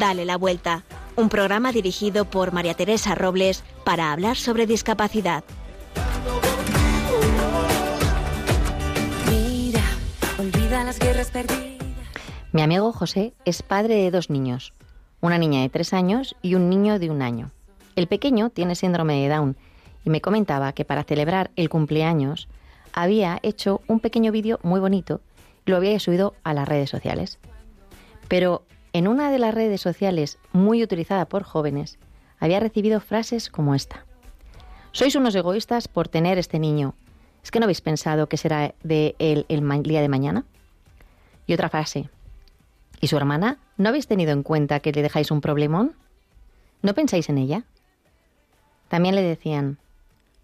Dale la Vuelta, un programa dirigido por María Teresa Robles para hablar sobre discapacidad. Mira, olvida las guerras perdidas. Mi amigo José es padre de dos niños, una niña de tres años y un niño de un año. El pequeño tiene síndrome de Down y me comentaba que para celebrar el cumpleaños había hecho un pequeño vídeo muy bonito y lo había subido a las redes sociales. Pero en una de las redes sociales muy utilizada por jóvenes había recibido frases como esta. Sois unos egoístas por tener este niño. ¿Es que no habéis pensado que será de él el día de mañana? Y otra frase. ¿Y su hermana? ¿No habéis tenido en cuenta que le dejáis un problemón? ¿No pensáis en ella? También le decían,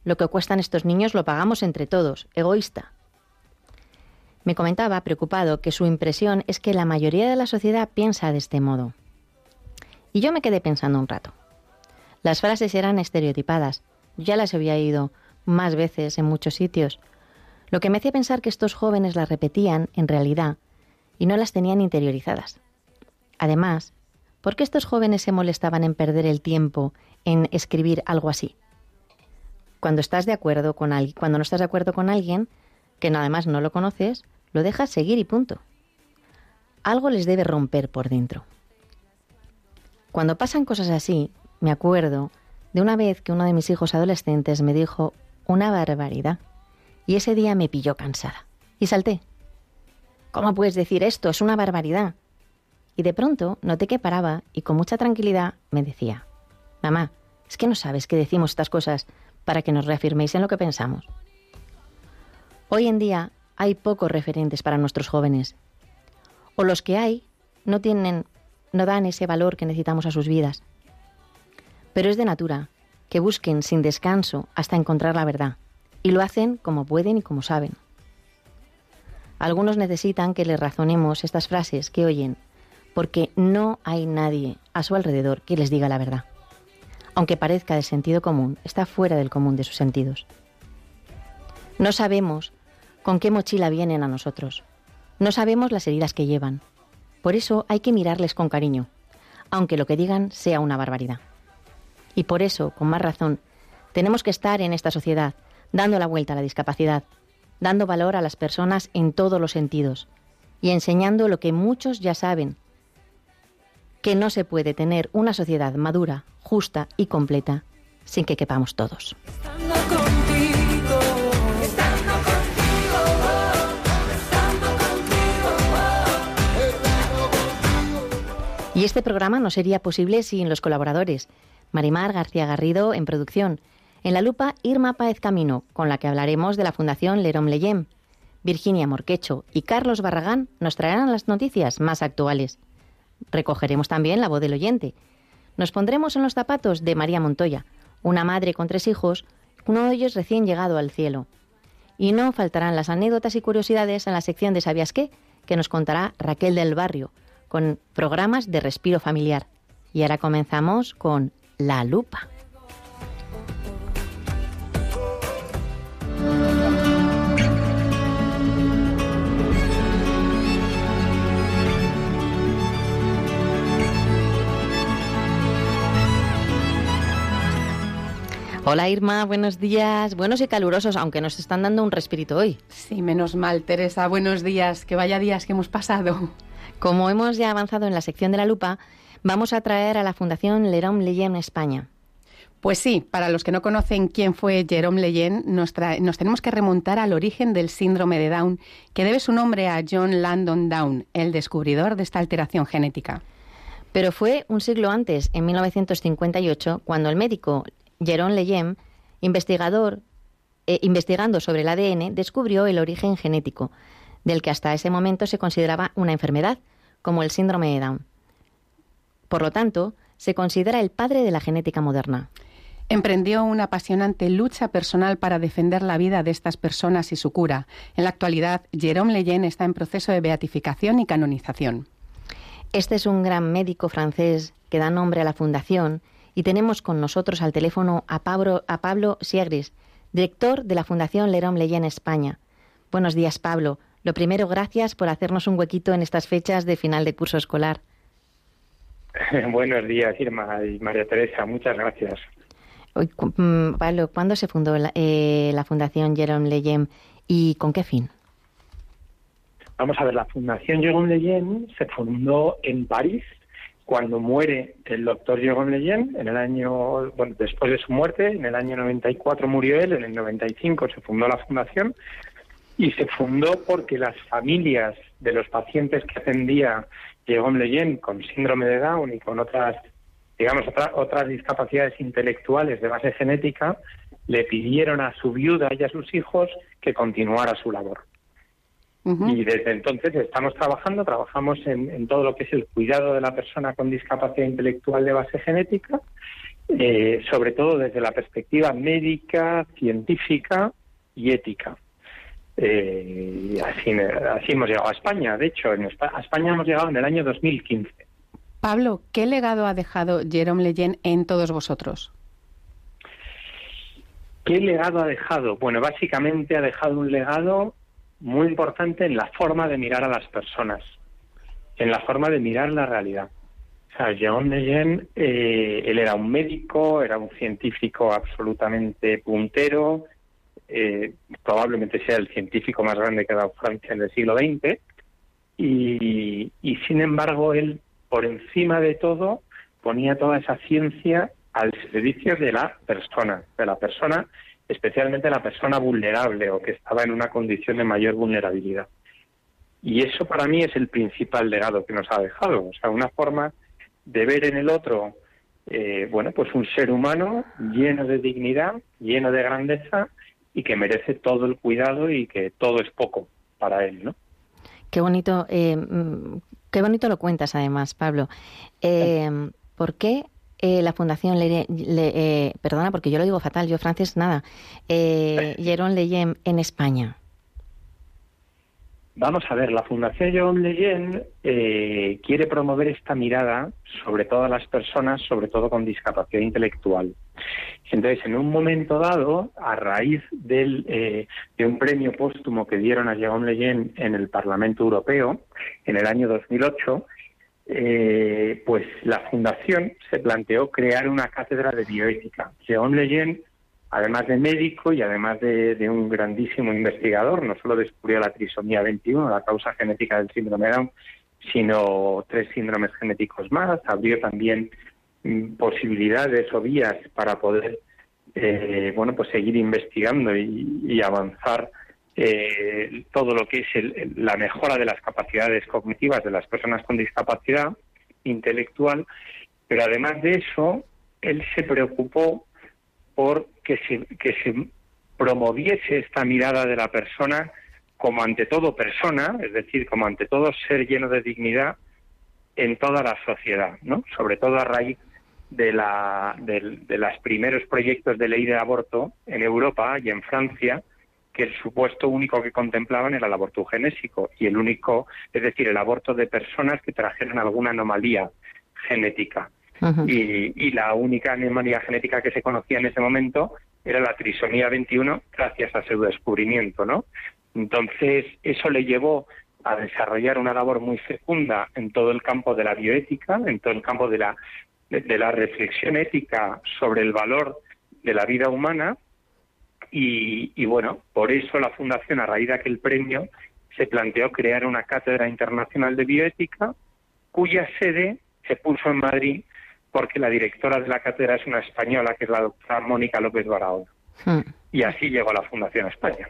lo que cuestan estos niños lo pagamos entre todos, egoísta. Me comentaba, preocupado, que su impresión es que la mayoría de la sociedad piensa de este modo. Y yo me quedé pensando un rato. Las frases eran estereotipadas, ya las había oído más veces en muchos sitios, lo que me hacía pensar que estos jóvenes las repetían en realidad y no las tenían interiorizadas. Además, ¿por qué estos jóvenes se molestaban en perder el tiempo en escribir algo así? Cuando estás de acuerdo con alguien, cuando no estás de acuerdo con alguien, que nada más no lo conoces, lo dejas seguir y punto. Algo les debe romper por dentro. Cuando pasan cosas así, me acuerdo de una vez que uno de mis hijos adolescentes me dijo una barbaridad. Y ese día me pilló cansada. Y salté. ¿Cómo puedes decir esto? Es una barbaridad. Y de pronto noté que paraba y con mucha tranquilidad me decía, Mamá, es que no sabes que decimos estas cosas para que nos reafirméis en lo que pensamos. Hoy en día hay pocos referentes para nuestros jóvenes. O los que hay no tienen, no dan ese valor que necesitamos a sus vidas. Pero es de natura que busquen sin descanso hasta encontrar la verdad. Y lo hacen como pueden y como saben. Algunos necesitan que les razonemos estas frases que oyen, porque no hay nadie a su alrededor que les diga la verdad. Aunque parezca de sentido común, está fuera del común de sus sentidos. No sabemos con qué mochila vienen a nosotros. No sabemos las heridas que llevan. Por eso hay que mirarles con cariño, aunque lo que digan sea una barbaridad. Y por eso, con más razón, tenemos que estar en esta sociedad, dando la vuelta a la discapacidad, dando valor a las personas en todos los sentidos y enseñando lo que muchos ya saben, que no se puede tener una sociedad madura, justa y completa sin que quepamos todos. Y este programa no sería posible sin los colaboradores. Marimar García Garrido en producción. En la lupa, Irma Páez Camino, con la que hablaremos de la Fundación Lerom Leyem. Virginia Morquecho y Carlos Barragán nos traerán las noticias más actuales. Recogeremos también la voz del oyente. Nos pondremos en los zapatos de María Montoya, una madre con tres hijos, uno de ellos recién llegado al cielo. Y no faltarán las anécdotas y curiosidades en la sección de ¿Sabías qué? que nos contará Raquel del Barrio, con programas de respiro familiar. Y ahora comenzamos con La Lupa. Hola Irma, buenos días, buenos y calurosos, aunque nos están dando un respirito hoy. Sí, menos mal, Teresa, buenos días, que vaya días que hemos pasado. Como hemos ya avanzado en la sección de la lupa, vamos a traer a la Fundación Lerón Leyen España. Pues sí, para los que no conocen quién fue Jerome Leyen, nos, nos, tenemos que remontar al origen del síndrome de Down, que debe su nombre a John Landon Down, el descubridor de esta alteración genética. Pero fue un siglo antes, en 1958, cuando el médico Jerome Leyen, investigador, eh, investigando sobre el ADN, descubrió el origen genético del que hasta ese momento se consideraba una enfermedad, como el síndrome de Down. Por lo tanto, se considera el padre de la genética moderna. Emprendió una apasionante lucha personal para defender la vida de estas personas y su cura. En la actualidad, Jérôme Leyen está en proceso de beatificación y canonización. Este es un gran médico francés que da nombre a la fundación y tenemos con nosotros al teléfono a Pablo, a Pablo Siegris, director de la Fundación Lerón Leyen España. Buenos días, Pablo. Lo primero, gracias por hacernos un huequito en estas fechas de final de curso escolar. Buenos días, Irma y María Teresa. Muchas gracias. Mm, Pablo, ¿cuándo se fundó la, eh, la Fundación Jerome Leyen y con qué fin? Vamos a ver, la Fundación Jérôme Leyen se fundó en París cuando muere el doctor Jérôme Leyen en el año, bueno, después de su muerte, en el año 94 murió él, en el 95 se fundó la fundación y se fundó porque las familias de los pacientes que atendía Jérôme Leyen con síndrome de Down y con otras, digamos, otras discapacidades intelectuales de base genética, le pidieron a su viuda y a sus hijos que continuara su labor. Y desde entonces estamos trabajando, trabajamos en, todo lo que es el cuidado de la persona con discapacidad intelectual de base genética, eh, sobre todo desde la perspectiva médica, científica y ética. Eh, así, así hemos llegado a España. De hecho, en a España hemos llegado en el año 2015. Pablo, ¿qué legado ha dejado Jerome Leyen en todos vosotros? ¿Qué legado ha dejado? Bueno, básicamente ha dejado un legado muy importante en la forma de mirar a las personas, en la forma de mirar la realidad. O sea, Jean Leyen, eh, él era un médico, era un científico absolutamente puntero, eh, probablemente sea el científico más grande que ha dado Francia en el siglo XX, y, sin embargo él, por encima de todo, ponía toda esa ciencia al servicio de la persona, de la persona especialmente la persona vulnerable o que estaba en una condición de mayor vulnerabilidad. Y eso para mí es el principal legado que nos ha dejado, o sea, una forma de ver en el otro, eh, bueno, pues un ser humano lleno de dignidad, lleno de grandeza y que merece todo el cuidado y que todo es poco para él, ¿no? Qué bonito, eh, mm, qué bonito lo cuentas además, Pablo. Eh, ¿Por qué eh, la Fundación Le, eh, perdona porque yo lo digo fatal, yo francés nada, eh, Jérôme Leyen en España. Vamos a ver, la Fundación Jérôme Leyen eh, quiere promover esta mirada sobre todas las personas, sobre todo con discapacidad intelectual. Entonces, en un momento dado, a raíz del, de un premio póstumo que dieron a Jérôme Leyen en el Parlamento Europeo en el año 2008, eh, pues la fundación se planteó crear una cátedra de bioética. Jean Leyen, además de médico y además de, un grandísimo investigador, no solo descubrió la trisomía 21, la causa genética del síndrome Down, sino tres síndromes genéticos más. Abrió también mm, posibilidades o vías para poder, eh, bueno, pues seguir investigando y avanzar eh, todo lo que es la mejora de las capacidades cognitivas de las personas con discapacidad intelectual, pero además de eso, él se preocupó por que se, que se promoviese esta mirada de la persona como ante todo persona, es decir, como ante todo ser lleno de dignidad en toda la sociedad, ¿no? Sobre todo a raíz de, la, de, de los primeros proyectos de ley de aborto en Europa y en Francia, que el supuesto único que contemplaban era el aborto genésico y el único, es decir, el aborto de personas que trajeran alguna anomalía genética. Y, la única anomalía genética que se conocía en ese momento era la trisomía 21 gracias a su descubrimiento, ¿no? Entonces, eso le llevó a desarrollar una labor muy fecunda en todo el campo de la bioética, en todo el campo de la, de la reflexión ética sobre el valor de la vida humana y, bueno, por eso la Fundación, a raíz de aquel premio, se planteó crear una cátedra internacional de bioética, cuya sede se puso en Madrid porque la directora de la cátedra es una española, que es la doctora Mónica López Barahona. Hmm. Y así llegó la Fundación a España.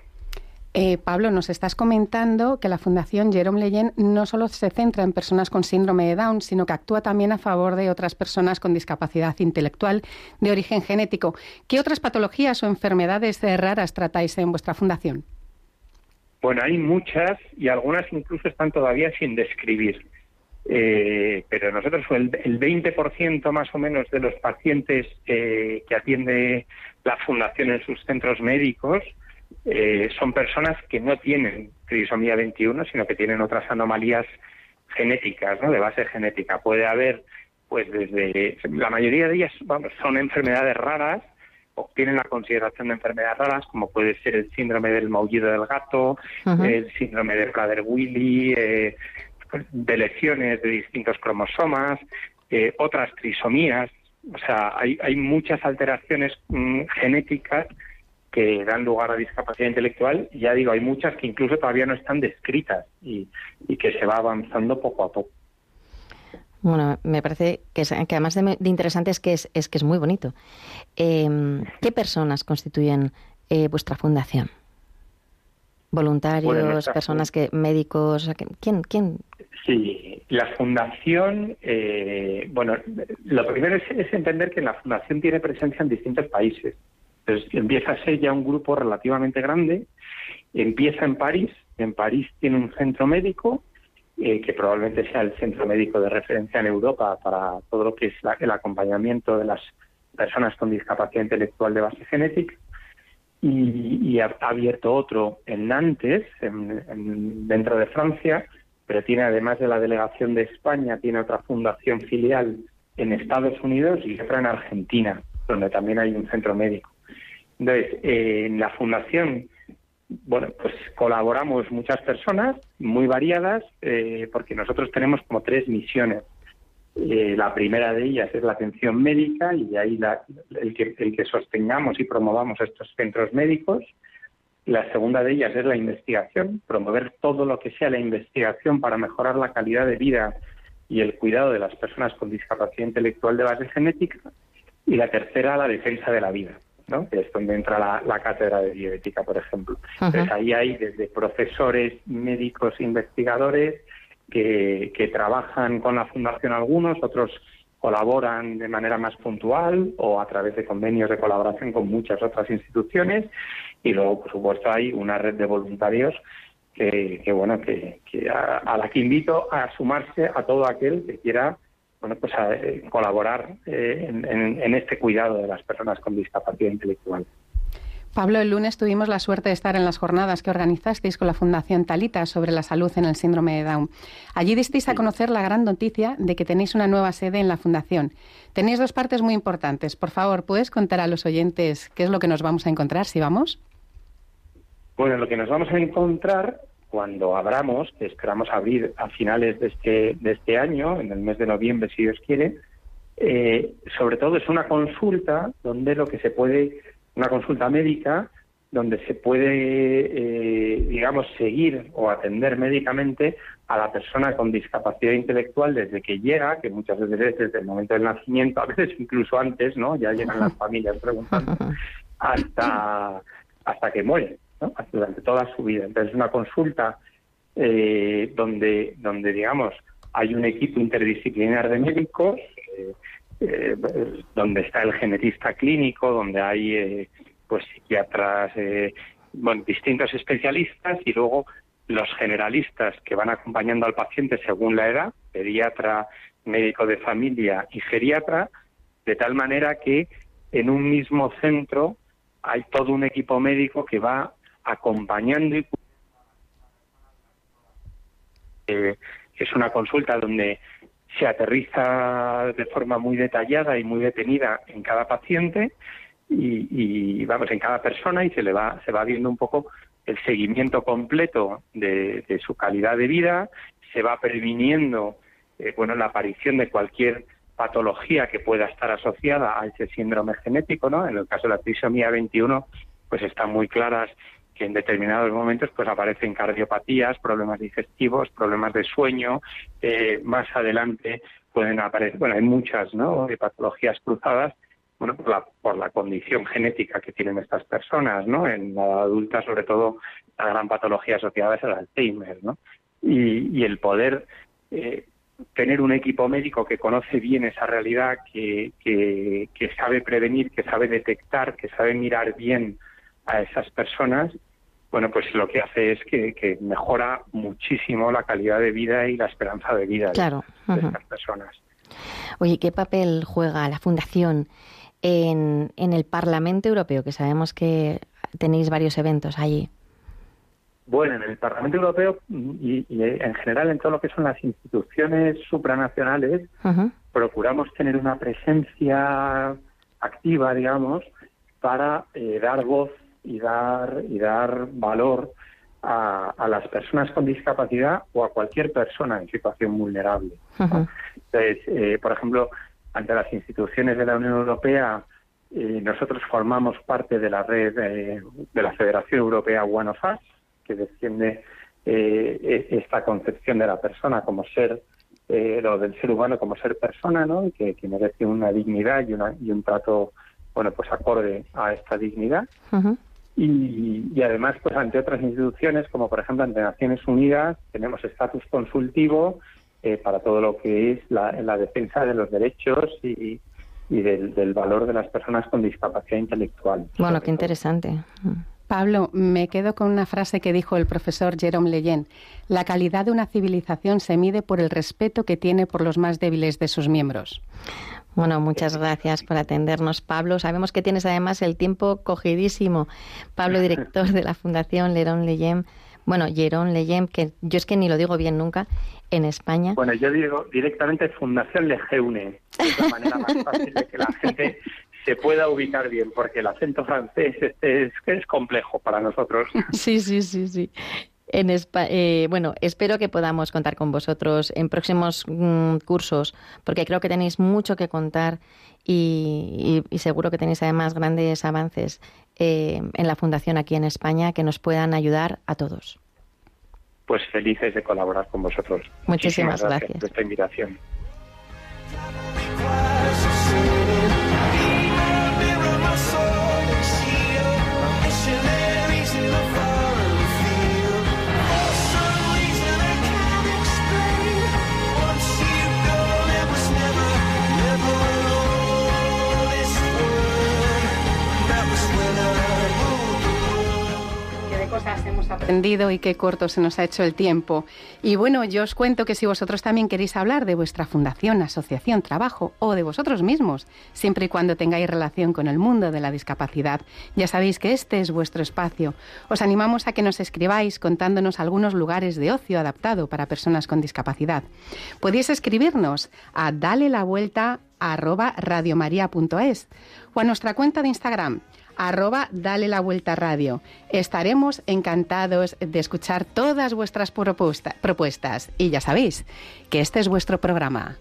Eh, Pablo, nos estás comentando que la Fundación Jerome Leyen no solo se centra en personas con síndrome de Down, sino que actúa también a favor de otras personas con discapacidad intelectual de origen genético. ¿Qué otras patologías o enfermedades raras tratáis en vuestra fundación? Bueno, hay muchas y algunas incluso están todavía sin describir. Eh, pero nosotros el, el 20% más o menos de los pacientes eh, que atiende la fundación en sus centros médicos eh, son personas que no tienen trisomía 21, sino que tienen otras anomalías genéticas, ¿no? De base genética. Puede haber, pues desde, la mayoría de ellas son enfermedades raras, o tienen la consideración de enfermedades raras, como puede ser el síndrome del maullido del gato, el síndrome de Prader-Willi, eh, de lesiones de distintos cromosomas, eh, otras trisomías. O sea, hay, hay muchas alteraciones mm, genéticas que dan lugar a discapacidad intelectual. Ya digo, hay muchas que incluso todavía no están descritas y, y que se va avanzando poco a poco. Bueno, me parece que, que además de, interesante es que es, es, que es muy bonito. Em, ¿Qué personas constituyen eh, vuestra fundación? ¿Voluntarios, personas que médicos? ¿Quién? quién? Sí, la fundación, eh, bueno, lo primero es, entender que la fundación tiene presencia en distintos países. Entonces empieza a ser ya un grupo relativamente grande. Empieza en París. En París tiene un centro médico eh, que probablemente sea el centro médico de referencia en Europa para todo lo que es el acompañamiento de las personas con discapacidad intelectual de base genética. Y, ha, abierto otro en Nantes, dentro de Francia, pero tiene además de la delegación de España, tiene otra fundación filial en Estados Unidos y otra en Argentina, donde también hay un centro médico. Entonces, eh, en la fundación bueno, pues colaboramos muchas personas, muy variadas, eh, porque nosotros tenemos como tres misiones. Eh, la primera de ellas es la atención médica y ahí el, que, el que sostengamos y promovamos estos centros médicos. La segunda de ellas es la investigación, promover todo lo que sea la investigación para mejorar la calidad de vida y el cuidado de las personas con discapacidad intelectual de base genética. Y la tercera, la defensa de la vida que es donde entra la, cátedra de bioética, por ejemplo. Entonces ahí hay desde profesores, médicos, investigadores que, que trabajan con la fundación algunos, otros colaboran de manera más puntual o a través de convenios de colaboración con muchas otras instituciones y luego por supuesto hay una red de voluntarios que, bueno que, a, la que invito a sumarse a todo aquel que quiera bueno, pues a, eh, colaborar eh, en, este cuidado de las personas con discapacidad intelectual. Pablo, el lunes tuvimos la suerte de estar en las jornadas que organizasteis con la Fundación Talita sobre la salud en el síndrome de Down. Allí disteis a conocer la gran noticia de que tenéis una nueva sede en la Fundación. Tenéis dos partes muy importantes. Por favor, ¿puedes contar a los oyentes qué es lo que nos vamos a encontrar si vamos? Bueno, lo que nos vamos a encontrar cuando abramos, que esperamos abrir a finales de este, de este año, en el mes de noviembre, si Dios quiere, eh, sobre todo es una consulta donde lo que se puede, una consulta médica, donde se puede, eh, digamos, seguir o atender médicamente a la persona con discapacidad intelectual desde que llega, que muchas veces es desde el momento del nacimiento, a veces incluso antes, ¿no? Ya llegan las familias preguntando, hasta, hasta que muere durante toda su vida. Entonces, es una consulta eh, donde, donde, digamos, hay un equipo interdisciplinar de médicos, eh, eh, donde está el genetista clínico, donde hay pues psiquiatras, bueno, distintos especialistas y luego los generalistas que van acompañando al paciente según la edad, pediatra, médico de familia y geriatra, de tal manera que en un mismo centro hay todo un equipo médico que va acompañando y eh, es una consulta donde se aterriza de forma muy detallada y muy detenida en cada paciente y, vamos en cada persona y se le va se va viendo un poco el seguimiento completo de, su calidad de vida se va previniendo eh, bueno la aparición de cualquier patología que pueda estar asociada a ese síndrome genético no en el caso de la trisomía 21 pues están muy claras que en determinados momentos pues aparecen cardiopatías, problemas digestivos, problemas de sueño, eh, más adelante pueden aparecer, bueno, hay muchas, de patologías cruzadas, bueno, por la, por la condición genética que tienen estas personas, ¿no? En la adulta, sobre todo, la gran patología asociada es el Alzheimer, ¿no? Y, el poder eh, tener un equipo médico que conoce bien esa realidad, que, que sabe prevenir, que sabe detectar, que sabe mirar bien a esas personas, bueno, pues lo que hace es que, mejora muchísimo la calidad de vida y la esperanza de vida de, estas personas. Oye, ¿qué papel juega la Fundación en, en el Parlamento Europeo? Que sabemos que tenéis varios eventos allí. Bueno, en el Parlamento Europeo y, en general en todo lo que son las instituciones supranacionales, procuramos tener una presencia activa, digamos, para eh, dar voz y dar, y dar valor a, las personas con discapacidad o a cualquier persona en situación vulnerable. Entonces, eh, por ejemplo, ante las instituciones de la Unión Europea, eh, nosotros formamos parte de la red eh, de la Federación Europea One of Us, que defiende e, esta concepción de la persona como ser, lo del ser humano como ser persona, ¿no? que, que merece una dignidad y, una, y un trato, bueno, pues acorde a esta dignidad. Y, además, pues ante otras instituciones, como por ejemplo ante Naciones Unidas, tenemos estatus consultivo eh, para todo lo que es la, defensa de los derechos y, del, valor de las personas con discapacidad intelectual. Bueno, qué interesante. Pablo, me quedo con una frase que dijo el profesor Jerome Leyen. La calidad de una civilización se mide por el respeto que tiene por los más débiles de sus miembros. Bueno, muchas gracias por atendernos, Pablo. Sabemos que tienes además el tiempo cogidísimo. Pablo, director de la Fundación Lerón Leyem. Bueno, Lerón Leyem, que yo es que ni lo digo bien nunca, en España. Bueno, yo digo directamente Fundación Lejeune. Es la manera más fácil de que la gente se pueda ubicar bien, porque el acento francés es, es complejo para nosotros. Sí, sí, sí, sí en eh, bueno, espero que podamos contar con vosotros en próximos mm, cursos, porque creo que tenéis mucho que contar y, seguro que tenéis además grandes avances eh, en la Fundación aquí en España que nos puedan ayudar a todos. Pues felices de colaborar con vosotros. Muchísimas, gracias por esta invitación. Hemos aprendido y qué corto se nos ha hecho el tiempo. Y bueno, yo os cuento que si vosotros también queréis hablar de vuestra fundación, asociación, trabajo o de vosotros mismos, siempre y cuando tengáis relación con el mundo de la discapacidad, ya sabéis que este es vuestro espacio. Os animamos a que nos escribáis contándonos algunos lugares de ocio adaptado para personas con discapacidad. Podéis escribirnos a dale la vuelta arroba radiomaria.es o a nuestra cuenta de Instagram arroba Dale la Vuelta Radio. Estaremos encantados de escuchar todas vuestras propuestas y ya sabéis que este es vuestro programa.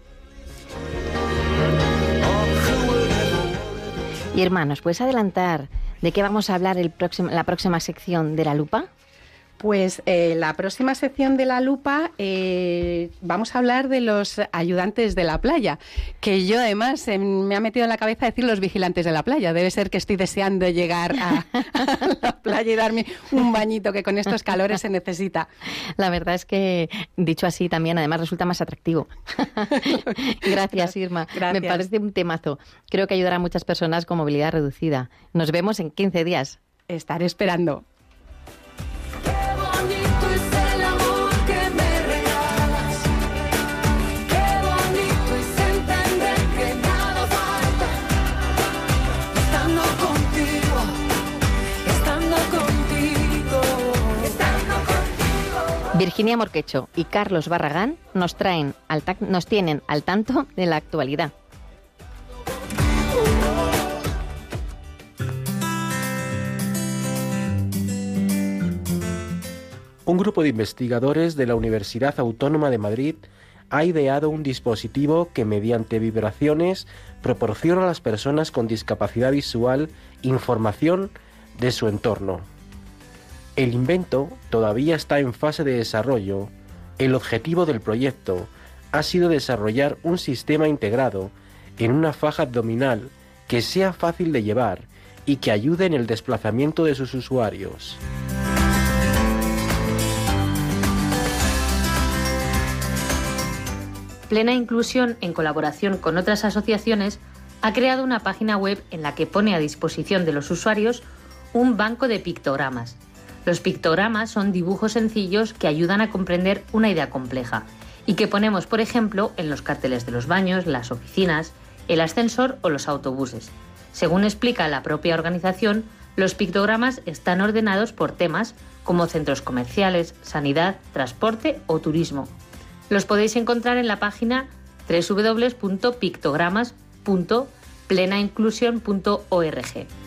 Y hermanos, ¿puedes adelantar de qué vamos a hablar el próximo, la próxima sección de la lupa? Pues eh, la próxima sección de la lupa eh, vamos a hablar de los ayudantes de la playa, que yo además eh, me ha metido en la cabeza decir los vigilantes de la playa. Debe ser que estoy deseando llegar a, la playa y darme un bañito que con estos calores se necesita. La verdad es que dicho así también además resulta más atractivo. Gracias Irma. Me parece un temazo. Creo que ayudará a muchas personas con movilidad reducida. Nos vemos en 15 días. Estaré esperando. Virginia Morquecho y Carlos Barragán nos, traen al nos tienen al tanto de la actualidad. Un grupo de investigadores de la Universidad Autónoma de Madrid ha ideado un dispositivo que mediante vibraciones proporciona a las personas con discapacidad visual información de su entorno. El invento todavía está en fase de desarrollo. El objetivo del proyecto ha sido desarrollar un sistema integrado en una faja abdominal que sea fácil de llevar y que ayude en el desplazamiento de sus usuarios. Plena Inclusión, en colaboración con otras asociaciones, ha creado una página web en la que pone a disposición de los usuarios un banco de pictogramas los pictogramas son dibujos sencillos que ayudan a comprender una idea compleja y que ponemos, por ejemplo, en los carteles de los baños, las oficinas, el ascensor o los autobuses. Según explica la propia organización, los pictogramas están ordenados por temas como centros comerciales, sanidad, transporte o turismo. Los podéis encontrar en la página www.pictogramas.plenainclusión.org.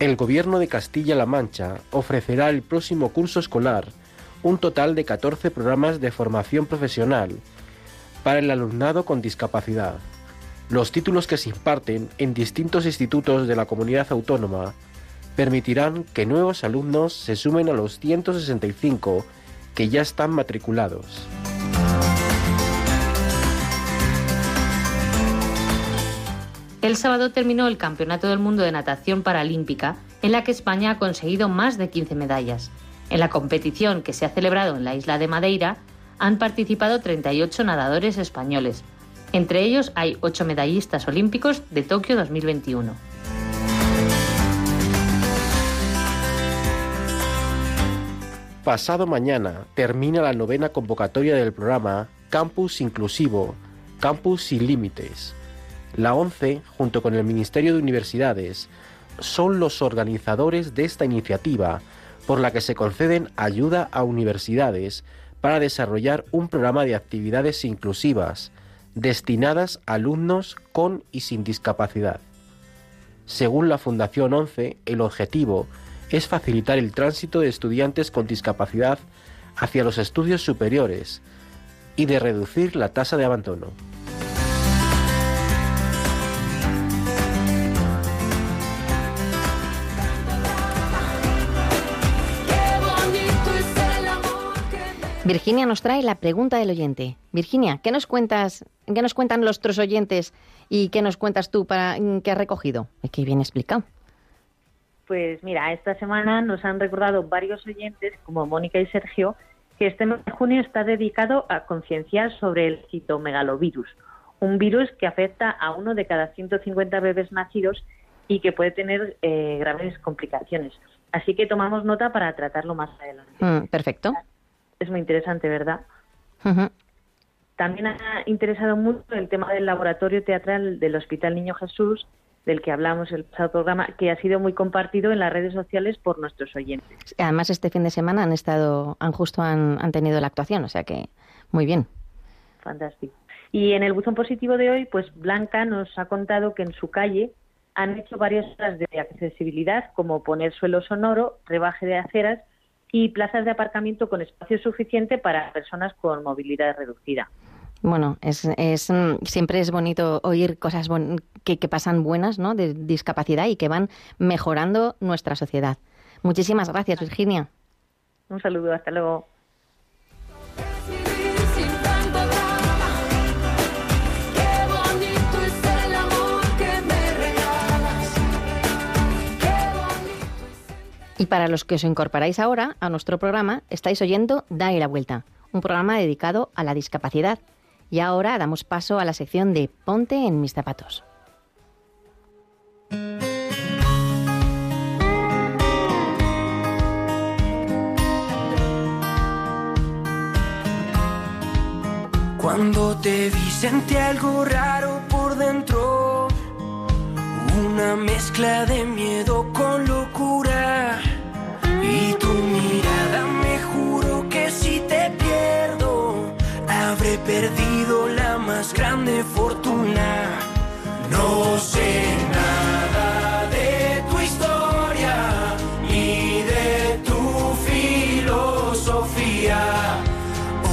El Gobierno de Castilla-La Mancha ofrecerá el próximo curso escolar un total de 14 programas de formación profesional para el alumnado con discapacidad. Los títulos que se imparten en distintos institutos de la comunidad autónoma permitirán que nuevos alumnos se sumen a los 165 que ya están matriculados. El sábado terminó el Campeonato del Mundo de Natación Paralímpica, en la que España ha conseguido más de 15 medallas. En la competición que se ha celebrado en la isla de Madeira, han participado 38 nadadores españoles. Entre ellos hay 8 medallistas olímpicos de Tokio 2021. Pasado mañana termina la novena convocatoria del programa Campus Inclusivo, Campus Sin Límites. La ONCE, junto con el Ministerio de Universidades, son los organizadores de esta iniciativa por la que se conceden ayuda a universidades para desarrollar un programa de actividades inclusivas destinadas a alumnos con y sin discapacidad. Según la Fundación 11, el objetivo es facilitar el tránsito de estudiantes con discapacidad hacia los estudios superiores y de reducir la tasa de abandono. Virginia nos trae la pregunta del oyente. Virginia, ¿qué nos cuentas? ¿Qué nos cuentan los tres oyentes y qué nos cuentas tú para qué has recogido? Es que bien explicado. Pues mira, esta semana nos han recordado varios oyentes, como Mónica y Sergio, que este mes de junio está dedicado a concienciar sobre el citomegalovirus, un virus que afecta a uno de cada 150 bebés nacidos y que puede tener eh, graves complicaciones. Así que tomamos nota para tratarlo más adelante. Mm, perfecto es muy interesante, ¿verdad? También ha interesado mucho el tema del laboratorio teatral del Hospital Niño Jesús, del que hablamos el pasado programa, que ha sido muy compartido en las redes sociales por nuestros oyentes. Además, este fin de semana han estado, han justo han, han tenido la actuación, o sea que muy bien. Fantástico. Y en el buzón positivo de hoy, pues Blanca nos ha contado que en su calle han hecho varias obras de accesibilidad, como poner suelo sonoro, rebaje de aceras y plazas de aparcamiento con espacio suficiente para personas con movilidad reducida. Bueno, es, es, mm, siempre es bonito oír cosas que, que, pasan buenas ¿no? de discapacidad y que van mejorando nuestra sociedad. Muchísimas gracias, Virginia. Un saludo, hasta luego. Y para los que os incorporáis ahora a nuestro programa, estáis oyendo Dale la Vuelta, un programa dedicado a la discapacidad. Y ahora damos paso a la sección de Ponte en mis zapatos. Cuando te vi sentí algo raro por dentro, una mezcla de miedo con locura. Más grande fortuna. No sé nada de tu historia ni de tu filosofía.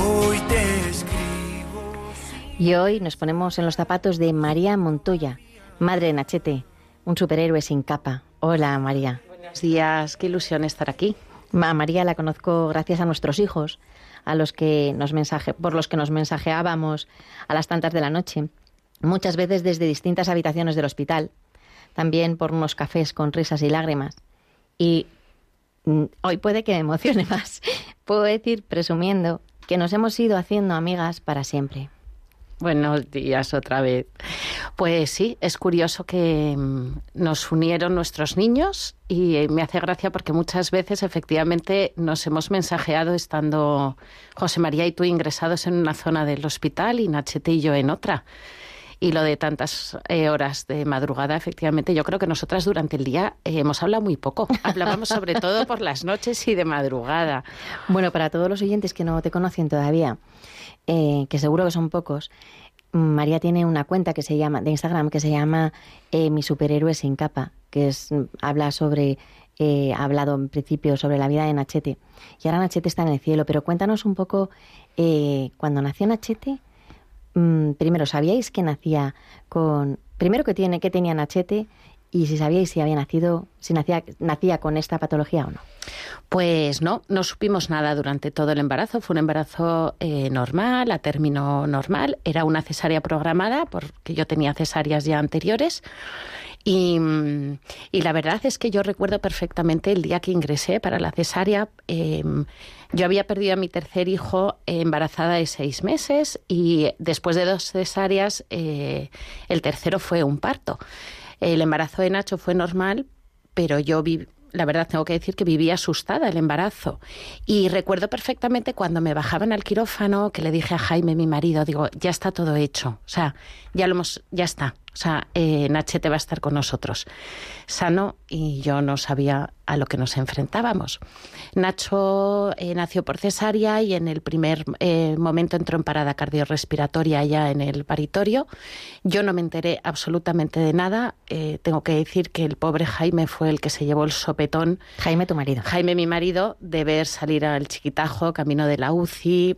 Hoy te escribo. Y hoy nos ponemos en los zapatos de María Montoya, madre de Nachete, un superhéroe sin capa. Hola, María. Buenos días, qué ilusión estar aquí. A María la conozco gracias a nuestros hijos, a los que nos mensaje, por los que nos mensajeábamos a las tantas de la noche, muchas veces desde distintas habitaciones del hospital, también por unos cafés con risas y lágrimas. Y mm, hoy puede que me emocione más. Puedo decir, presumiendo, que nos hemos ido haciendo amigas para siempre. Buenos días otra vez. Pues sí, es curioso que mm, nos unieron nuestros niños y eh, me hace gracia porque muchas veces efectivamente nos hemos mensajeado estando José María y tú ingresados en una zona del hospital y Nachete y yo en otra. Y lo de tantas eh, horas de madrugada, efectivamente, yo creo que nosotras durante el día eh, hemos hablado muy poco. Hablábamos sobre todo por las noches y de madrugada. Bueno, para todos los oyentes que no te conocen todavía, eh, que seguro que son pocos, María tiene una cuenta que se llama de Instagram que se llama eh, Mi superhéroe sin capa que es, habla sobre, eh, ha hablado en principio sobre la vida de Nachete. Y ahora Nachete está en el cielo, pero cuéntanos un poco, eh, cuando nació Nachete, mm, primero, ¿sabíais que nacía con... Primero que tiene, que tenía Nachete y si sabíais si había nacido, si nacía, nacía con esta patología o no. Pues no, no supimos nada durante todo el embarazo. Fue un embarazo eh, normal, a término normal. Era una cesárea programada, porque yo tenía cesáreas ya anteriores. Y, y, la verdad es que yo recuerdo perfectamente el día que ingresé para la cesárea. Em, yo había perdido a mi tercer hijo embarazada de seis meses y después de dos cesáreas eh, el tercero fue un parto. El embarazo de Nacho fue normal, pero yo vi, la verdad tengo que decir que vivía asustada el embarazo. Y recuerdo perfectamente cuando me bajaban al quirófano que le dije a Jaime, mi marido, digo, ya está todo hecho. O sea, ya lo hemos, ya está. O sea, eh, Nachete va a estar con nosotros. Sano y yo no sabía a lo que nos enfrentábamos. Nacho eh, nació por cesárea y en el primer eh, momento entró en parada cardiorrespiratoria ya en el paritorio. Yo no me enteré absolutamente de nada. Eh, tengo que decir que el pobre Jaime fue el que se llevó el sopetón. Jaime, tu marido. Jaime, mi marido, de ver salir al chiquitajo camino de la UCI,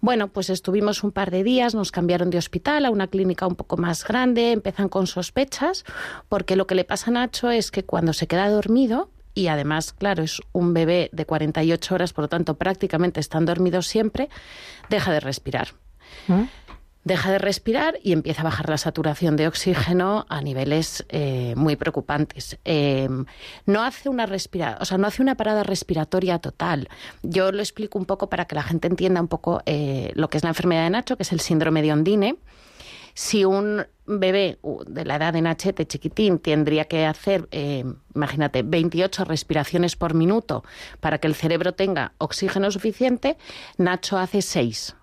bueno, pues estuvimos un par de días, nos cambiaron de hospital a una clínica un poco más grande, empiezan con sospechas, porque lo que le pasa a Nacho es que cuando se queda dormido, y además, claro, es un bebé de 48 horas, por lo tanto, prácticamente están dormidos siempre, deja de respirar. ¿Mm? Deja de respirar y empieza a bajar la saturación de oxígeno a niveles eh, muy preocupantes. Em, no hace una respira o sea, no hace una parada respiratoria total. Yo lo explico un poco para que la gente entienda un poco eh, lo que es la enfermedad de Nacho, que es el síndrome de Ondine. Si un bebé de la edad de Nachete chiquitín tendría que hacer, eh, imagínate, 28 respiraciones por minuto para que el cerebro tenga oxígeno suficiente, Nacho hace 6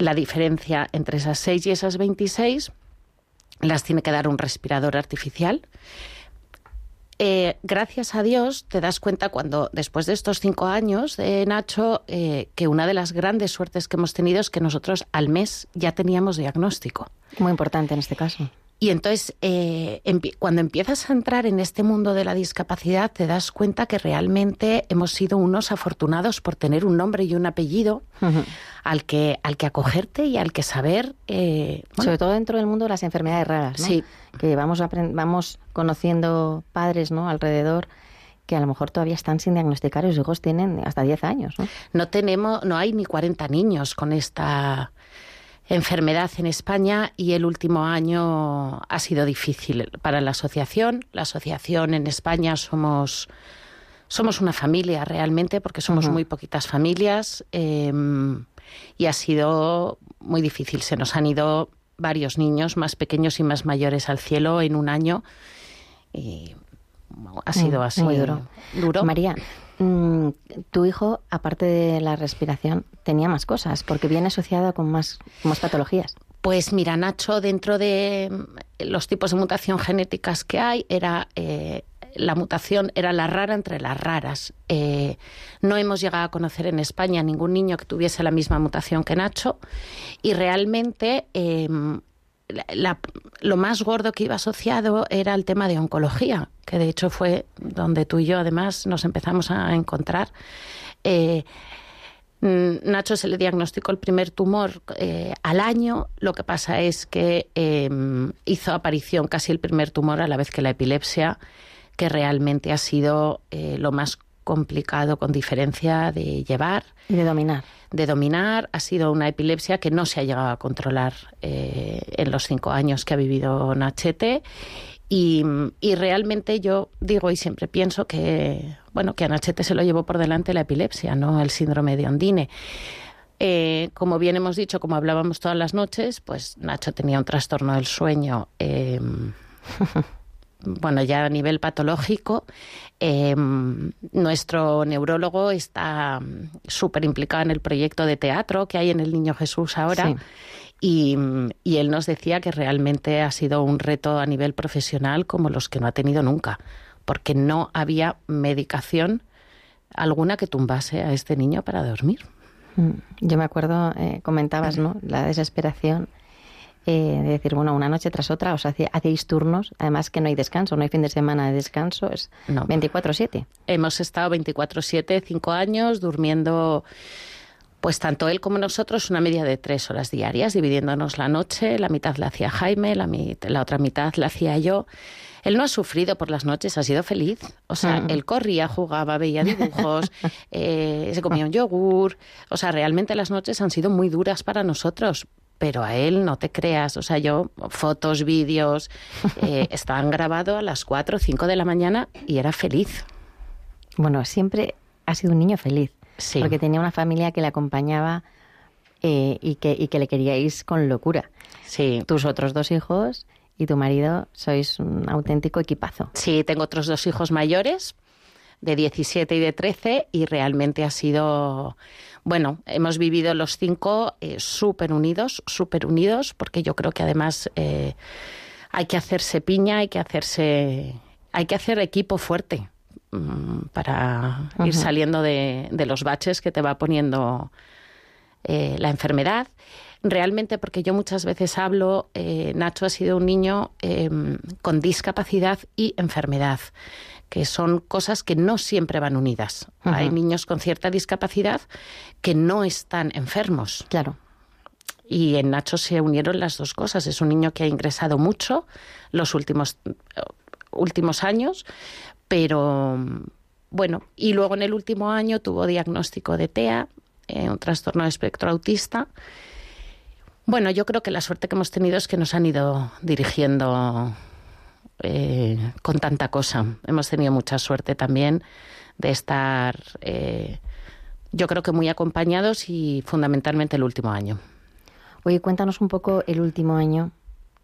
la diferencia entre esas 6 y esas 26 las tiene que dar un respirador artificial. Eh, gracias a Dios te das cuenta cuando después de estos cinco años de Nacho eh, que una de las grandes suertes que hemos tenido es que nosotros al mes ya teníamos diagnóstico. Muy importante en este caso. Y entonces, eh, cuando empiezas a entrar en este mundo de la discapacidad, te das cuenta que realmente hemos sido unos afortunados por tener un nombre y un apellido al, que, al que acogerte y al que saber. Eh, Sobre todo dentro del mundo de las enfermedades raras, ¿no? Sí. Que vamos, vamos conociendo padres ¿no? alrededor que a lo mejor todavía están sin diagnosticar y sus hijos tienen hasta 10 años. ¿no? no tenemos, no hay ni 40 niños con esta enfermedad en España y el último año ha sido difícil para la asociación. La asociación en España somos somos una familia realmente porque somos muy poquitas familias em, y ha sido muy difícil. Se nos han ido varios niños más pequeños y más mayores al cielo en un año y ha sido mm, así muy duro. duro. María, Mm, tu hijo, aparte de la respiración, tenía más cosas, porque viene asociado con más, patologías. Pues mira, Nacho, dentro de los tipos de mutación genéticas que hay, era eh, la mutación era la rara entre las raras. Eh, no hemos llegado a conocer en España ningún niño que tuviese la misma mutación que Nacho y realmente em, lo más gordo que iba asociado era el tema de oncología, que de hecho fue donde tú y yo además nos empezamos a encontrar. Eh, mm, Nacho se le diagnosticó el primer tumor eh, al año. Lo que pasa es que em, hizo aparición casi el primer tumor a la vez que la epilepsia, que realmente ha sido eh, lo más complicado con diferencia de llevar. Y de dominar de dominar. Ha sido una epilepsia que no se ha llegado a controlar eh, en los cinco años que ha vivido Nachete. Y, realmente yo digo y siempre pienso que, bueno, que a Nachete se lo llevó por delante la epilepsia, no el síndrome de Ondine. Eh, como bien hemos dicho, como hablábamos todas las noches, pues Nacho tenía un trastorno del sueño. Eh, bueno, ya a nivel patológico, em, nuestro neurólogo está mm, súper implicado en el proyecto de teatro que hay en el Niño Jesús ahora. Y, y, él nos decía que realmente ha sido un reto a nivel profesional como los que no ha tenido nunca, porque no había medicación alguna que tumbase a este niño para dormir. Mm, yo me acuerdo, eh, comentabas, ¿no? La desesperación eh, de decir, bueno, una noche tras otra, os sea, hacéis turnos, además que no hay descanso, no hay fin de semana de descanso, es 24-7. Hemos estado 24-7, cinco años, durmiendo, pues tanto él como nosotros, una media de tres horas diarias, dividiéndonos la noche, la mitad la hacía Jaime, la, la otra mitad la hacía yo. Él no ha sufrido por las noches, ha sido feliz. O sea, mm. él corría, jugaba, veía dibujos, eh, se comía un yogur. O sea, realmente las noches han sido muy duras para nosotros, pero a él no te creas. O sea, yo, fotos, vídeos, eh, estaban grabados a las 4 o 5 de la mañana y era feliz. Bueno, siempre ha sido un niño feliz. Sí. Porque tenía una familia que le acompañaba eh, y, que, y que le queríais con locura. Sí. Tus otros dos hijos y tu marido sois un auténtico equipazo. Sí, tengo otros dos hijos mayores, de 17 y de 13, y realmente ha sido bueno, hemos vivido los cinco eh, súper unidos, súper unidos, porque yo creo que además eh, hay que hacerse piña, hay que hacerse, hay que hacer equipo fuerte mm, para ir saliendo de, los baches que te va poniendo eh, la enfermedad. Realmente, porque yo muchas veces hablo, Nacho ha sido un niño em, con discapacidad y enfermedad que son cosas que no siempre van unidas. Hay niños con cierta discapacidad que no están enfermos. Claro. Y en Nacho se unieron las dos cosas. Es un niño que ha ingresado mucho los últimos, últimos años, pero bueno, y luego en el último año tuvo diagnóstico de TEA, eh, un trastorno de espectro autista. Bueno, yo creo que la suerte que hemos tenido es que nos han ido dirigiendo eh, con tanta cosa. Hemos tenido mucha suerte también de estar, eh, yo creo que muy acompañados y fundamentalmente el último año. Oye, cuéntanos un poco el último año,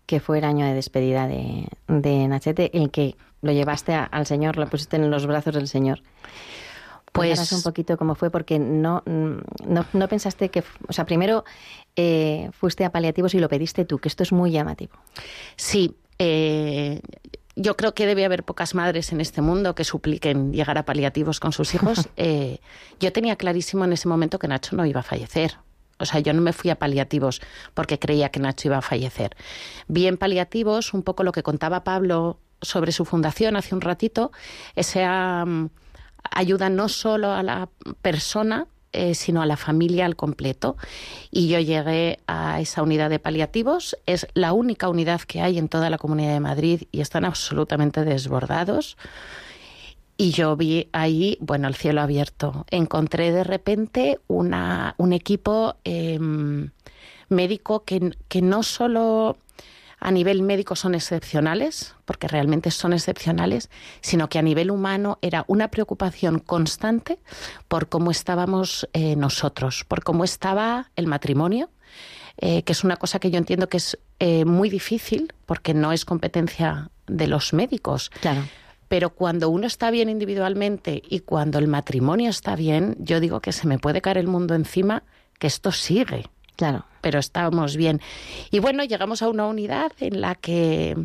que fue el año de despedida de, de Nachete, el que lo llevaste al Señor, lo pusiste en los brazos del Señor. Pues un poquito cómo fue, porque no, no, no pensaste que, o sea, primero eh, fuiste a paliativos y lo pediste tú, que esto es muy llamativo. Sí, eh, yo creo que debe haber pocas madres en este mundo que supliquen llegar a paliativos con sus hijos. Eh, yo tenía clarísimo en ese momento que Nacho no iba a fallecer. O sea, yo no me fui a paliativos porque creía que Nacho iba a fallecer. Vi en paliativos un poco lo que contaba Pablo sobre su fundación hace un ratito, esa mm, ayuda no solo a la persona, eh, sino a la familia al completo. Y yo llegué a esa unidad de paliativos. Es la única unidad que hay en toda la Comunidad de Madrid y están absolutamente desbordados. Y yo vi ahí, bueno, el cielo abierto. Encontré de repente una, un equipo em, médico que, que no solo a nivel médico son excepcionales, porque realmente son excepcionales, sino que a nivel humano era una preocupación constante por cómo estábamos eh, nosotros, por cómo estaba el matrimonio, eh, que es una cosa que yo entiendo que es eh, muy difícil, porque no es competencia de los médicos. Claro. Pero cuando uno está bien individualmente y cuando el matrimonio está bien, yo digo que se me puede caer el mundo encima, que esto sigue. Claro. Pero estábamos bien. Y bueno, llegamos a una unidad en la que,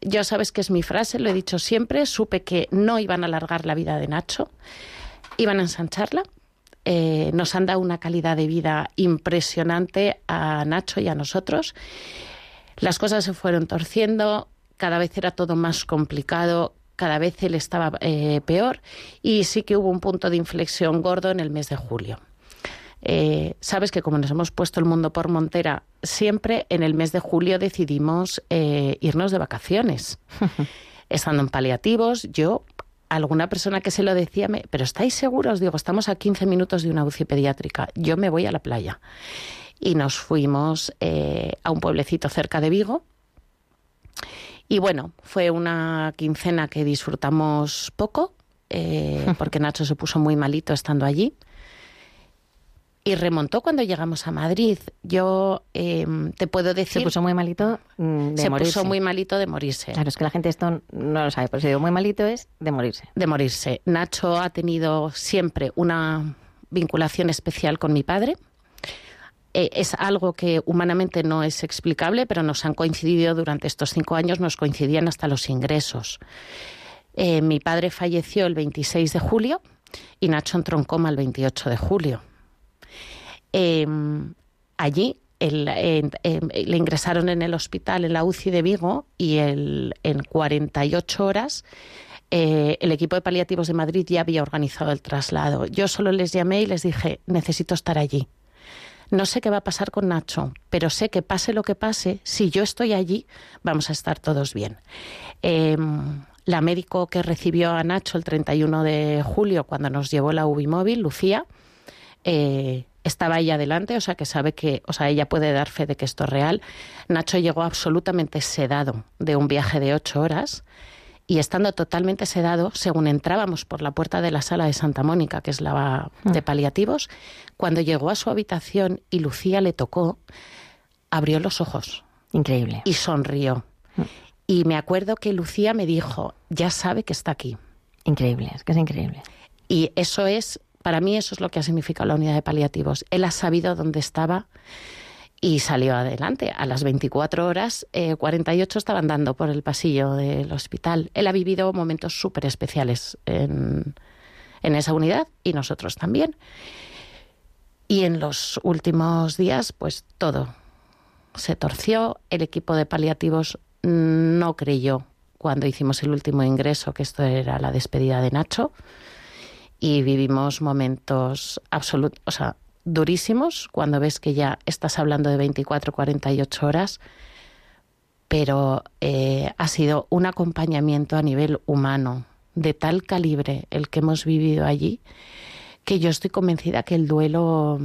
ya sabes que es mi frase, lo he dicho siempre, supe que no iban a alargar la vida de Nacho, iban a ensancharla. Eh, nos han dado una calidad de vida impresionante a Nacho y a nosotros. Las cosas se fueron torciendo, cada vez era todo más complicado, cada vez él estaba eh, peor y sí que hubo un punto de inflexión gordo en el mes de julio. Eh, sabes que como nos hemos puesto el mundo por montera, siempre en el mes de julio decidimos eh, irnos de vacaciones. Estando en paliativos, yo, alguna persona que se lo decía, me, pero ¿estáis seguros? Digo, estamos a 15 minutos de una UCI pediátrica, yo me voy a la playa. Y nos fuimos eh, a un pueblecito cerca de Vigo. Y bueno, fue una quincena que disfrutamos poco, porque Nacho se puso muy malito estando allí y remontó cuando llegamos a Madrid. Yo em, te puedo decir... Se puso muy malito mm, de se morirse. Se puso muy malito de morirse. Claro, es que la gente esto no lo sabe, pero si digo muy malito es de morirse. De morirse. Nacho ha tenido siempre una vinculación especial con mi padre. Eh, es algo que humanamente no es explicable, pero nos han coincidido durante estos cinco años, nos coincidían hasta los ingresos. Eh, mi padre falleció el 26 de julio y Nacho entró en coma el 28 de julio. Em, allí le ingresaron en el hospital, en la UCI de Vigo, y en 48 horas eh, el equipo de paliativos de Madrid ya había organizado el traslado. Yo solo les llamé y les dije, necesito estar allí. No sé qué va a pasar con Nacho, pero sé que pase lo que pase, si yo estoy allí, vamos a estar todos bien. Em, la médico que recibió a Nacho el 31 de julio, cuando nos llevó la UBI móvil, Lucía, eh, estaba ahí adelante, o sea que sabe que, o sea, ella puede dar fe de que esto es real. Nacho llegó absolutamente sedado de un viaje de ocho horas y estando totalmente sedado, según entrábamos por la puerta de la sala de Santa Mónica, que es la de mm. paliativos, cuando llegó a su habitación y Lucía le tocó, abrió los ojos. Increíble. Y sonrió. Mm. Y me acuerdo que Lucía me dijo, ya sabe que está aquí. Increíble, es que es increíble. Y eso es, para mí eso es lo que ha significado la unidad de paliativos. Él ha sabido dónde estaba y salió adelante. A las 24 horas, 48 eh, estaban dando por el pasillo del hospital. Él ha vivido momentos súper especiales en, en esa unidad y nosotros también. Y en los últimos días, pues todo se torció. El equipo de paliativos no creyó cuando hicimos el último ingreso que esto era la despedida de Nacho y vivimos momentos absolutos, o sea, durísimos cuando ves que ya estás hablando de 24, 48 horas, pero eh, ha sido un acompañamiento a nivel humano de tal calibre el que hemos vivido allí que yo estoy convencida que el duelo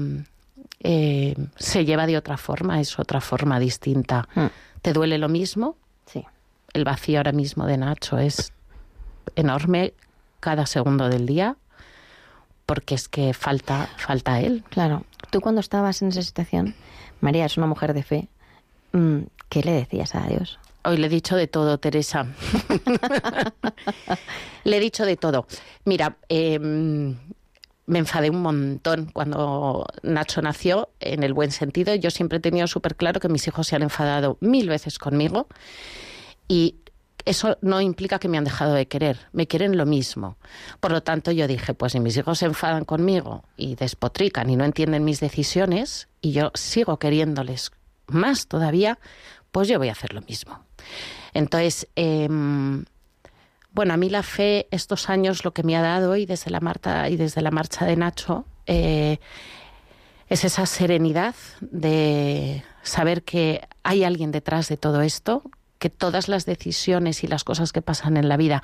eh, se lleva de otra forma, es otra forma distinta. Hmm. ¿Te duele lo mismo? Sí. El vacío ahora mismo de Nacho es enorme cada segundo del día porque es que falta, falta él. Claro. Tú cuando estabas en esa situación, María es una mujer de fe, mm, ¿qué le decías a Dios? Hoy le he dicho de todo, Teresa. le he dicho de todo. Mira, em, me enfadé un montón cuando Nacho nació, en el buen sentido. Yo siempre he tenido súper claro que mis hijos se han enfadado mil veces conmigo y eso no implica que me han dejado de querer, me quieren lo mismo. Por lo tanto, yo dije, pues si mis hijos se enfadan conmigo y despotrican y no entienden mis decisiones, y yo sigo queriéndoles más todavía, pues yo voy a hacer lo mismo. Entonces, em, bueno, a mí la fe estos años lo que me ha dado y desde la marcha y desde la marcha de Nacho eh, es esa serenidad de saber que hay alguien detrás de todo esto, que todas las decisiones y las cosas que pasan en la vida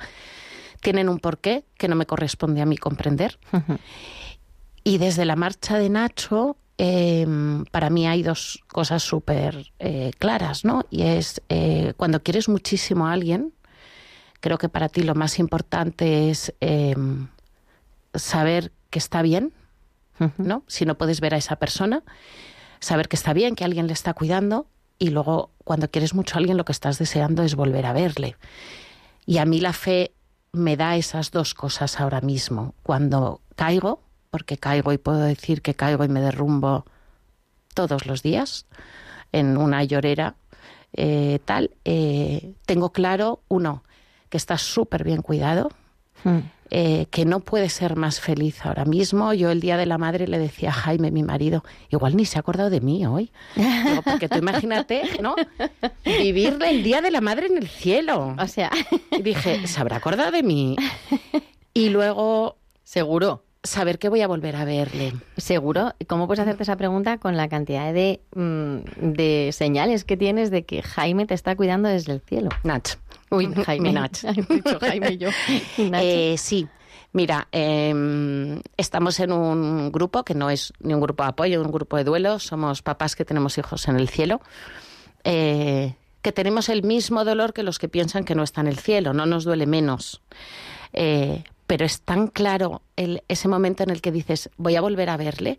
tienen un porqué que no me corresponde a mí comprender. Y desde la marcha de Nacho, em, para mí hay dos cosas súper eh, claras, ¿no? Y es eh, cuando quieres muchísimo a alguien, creo que para ti lo más importante es em, saber que está bien, ¿no? Si no puedes ver a esa persona, saber que está bien, que alguien le está cuidando y luego cuando quieres mucho a alguien lo que estás deseando es volver a verle. Y a mí la fe me da esas dos cosas ahora mismo. Cuando caigo, porque caigo y puedo decir que caigo y me derrumbo todos los días en una llorera eh, tal, eh, tengo claro, uno, que está súper bien cuidado, hmm. Eh, que no puede ser más feliz ahora mismo. Yo el Día de la Madre le decía a Jaime, mi marido, igual ni se ha acordado de mí hoy. porque tú imagínate, ¿no? Vivir el Día de la Madre en el cielo. O sea... Y dije, ¿se habrá acordado de mí? Y luego... Seguro saber que voy a volver a verle. Seguro. ¿Cómo puedes hacerte esa pregunta con la cantidad de, mm, de señales que tienes de que Jaime te está cuidando desde el cielo? Nach. Uy, Jaime. Nach. Jaime y yo. Eh, sí. Mira, em, estamos en un grupo que no es ni un grupo de apoyo, un grupo de duelo. Somos papás que tenemos hijos en el cielo. Eh, que tenemos el mismo dolor que los que piensan que no está en el cielo, no nos duele menos. Eh, pero es tan claro el, ese momento en el que dices voy a volver a verle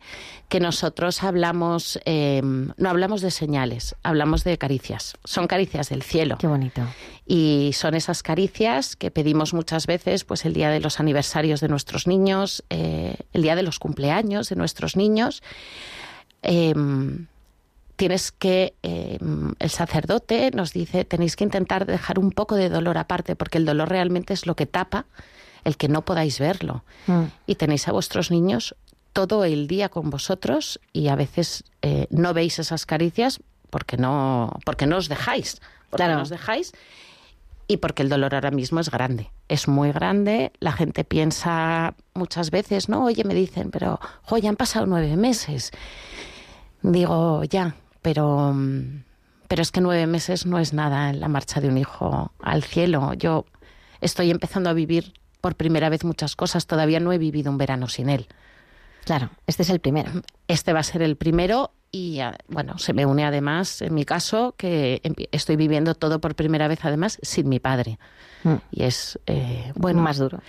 que nosotros hablamos eh, no hablamos de señales hablamos de caricias. Son caricias del cielo. Qué bonito. Y son esas caricias que pedimos muchas veces pues el día de los aniversarios de nuestros niños eh, el día de los cumpleaños de nuestros niños. Em, tienes que, em, el sacerdote nos dice, tenéis que intentar dejar un poco de dolor aparte, porque el dolor realmente es lo que tapa el que no podáis verlo. Mm. Y tenéis a vuestros niños todo el día con vosotros y a veces eh, no veis esas caricias porque no, porque no os dejáis. Porque Claro. no os dejáis y porque el dolor ahora mismo es grande. Es muy grande. La gente piensa muchas veces, ¿no? Oye, me dicen, pero, jo, ya han pasado nueve meses. Digo, ya, pero, pero es que nueve meses no es nada en la marcha de un hijo al cielo. Yo estoy empezando a vivir por primera vez muchas cosas. Todavía no he vivido un verano sin él. Claro, este es el primero. Este va a ser el primero y, ah, bueno, se me une además, en mi caso, que estoy viviendo todo por primera vez, además, sin mi padre. Mm. Y es, eh, bueno, Más duro.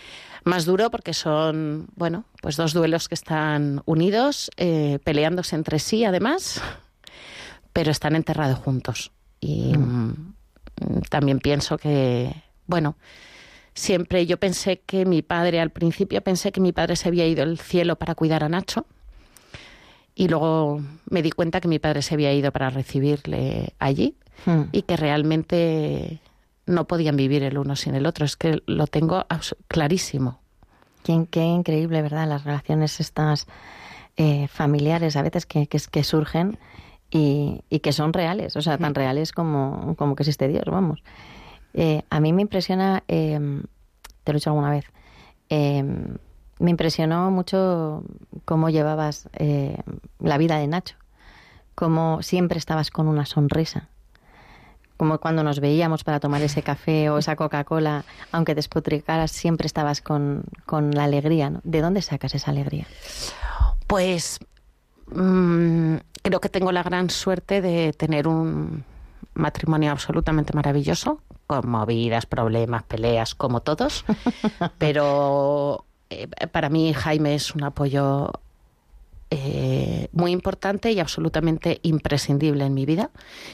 más duro porque son, bueno, pues dos duelos que están unidos, eh, peleándose entre sí, además, pero están enterrados juntos. Y mm, también pienso que, bueno, siempre yo pensé que mi padre, al principio pensé que mi padre se había ido al cielo para cuidar a Nacho. Y luego me di cuenta que mi padre se había ido para recibirle allí Mm. y que realmente no podían vivir el uno sin el otro. Es que lo tengo clarísimo. Qué, qué increíble, ¿verdad? Las relaciones estas eh, familiares a veces que, que, que surgen y, y que son reales, o sea, tan reales como, como que existe Dios, vamos. Eh, a mí me impresiona, eh, te lo he dicho alguna vez, eh, me impresionó mucho cómo llevabas eh, la vida de Nacho, cómo siempre estabas con una sonrisa como cuando nos veíamos para tomar ese café o esa Coca-Cola, aunque despotricaras, siempre estabas con, con la alegría. ¿no? ¿De dónde sacas esa alegría? Pues mm, creo que tengo la gran suerte de tener un matrimonio absolutamente maravilloso, con movidas, problemas, peleas, como todos. Pero eh, para mí Jaime es un apoyo eh, muy importante y absolutamente imprescindible en mi vida.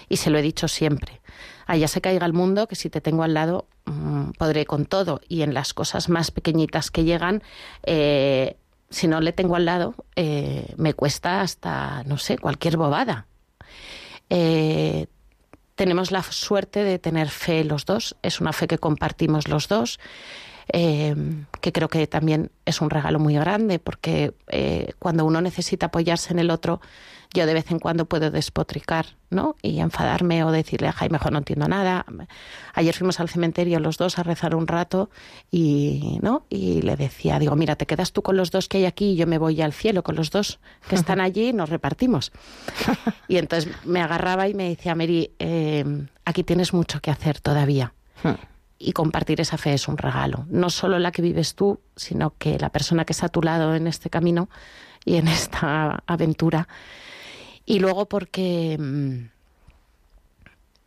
Y se lo he dicho siempre. Allá se caiga el mundo, que si te tengo al lado mm, podré con todo. Y en las cosas más pequeñitas que llegan, eh, si no le tengo al lado, eh, me cuesta hasta, no sé, cualquier bobada. Tenemos la suerte de tener fe los dos, es una fe que compartimos los dos, eh, que creo que también es un regalo muy grande, porque eh, cuando uno necesita apoyarse en el otro, yo de vez en cuando puedo despotricar, ¿no? Y enfadarme o decirle a Jaime, mejor no entiendo nada. Ayer fuimos al cementerio los dos a rezar un rato y, ¿no? Y le decía, digo, mira, te quedas tú con los dos que hay aquí y yo me voy al cielo con los dos que están allí y nos repartimos. Y entonces me agarraba y me decía, Mary, eh, aquí tienes mucho que hacer todavía. Y compartir esa fe es un regalo. No solo la que vives tú, sino que la persona que está a tu lado en este camino y en esta aventura. Y luego porque, mm,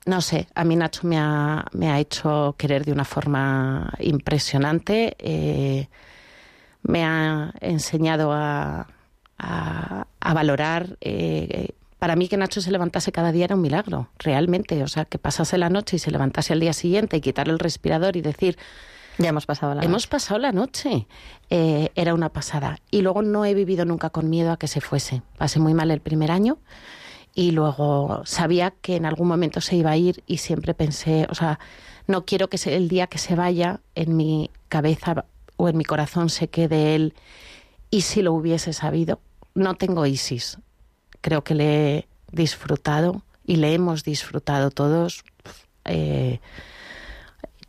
no sé, a mí Nacho me ha, me ha hecho querer de una forma impresionante. eh, me ha enseñado a, a- valorar. eh, para mí que Nacho se levantase cada día era un milagro, realmente. O sea, que pasase la noche y se levantase al día siguiente y quitar el respirador y decir, Ya hemos pasado la hemos pasado la noche, eh, era una pasada. Y luego no he vivido nunca con miedo a que se fuese. Pasé muy mal el primer año y luego sabía que en algún momento se iba a ir y siempre pensé, o sea, no quiero que el día que se vaya en mi cabeza o en mi corazón se quede él y si lo hubiese sabido, no tengo ISIS. Creo que le he disfrutado y le hemos disfrutado todos eh,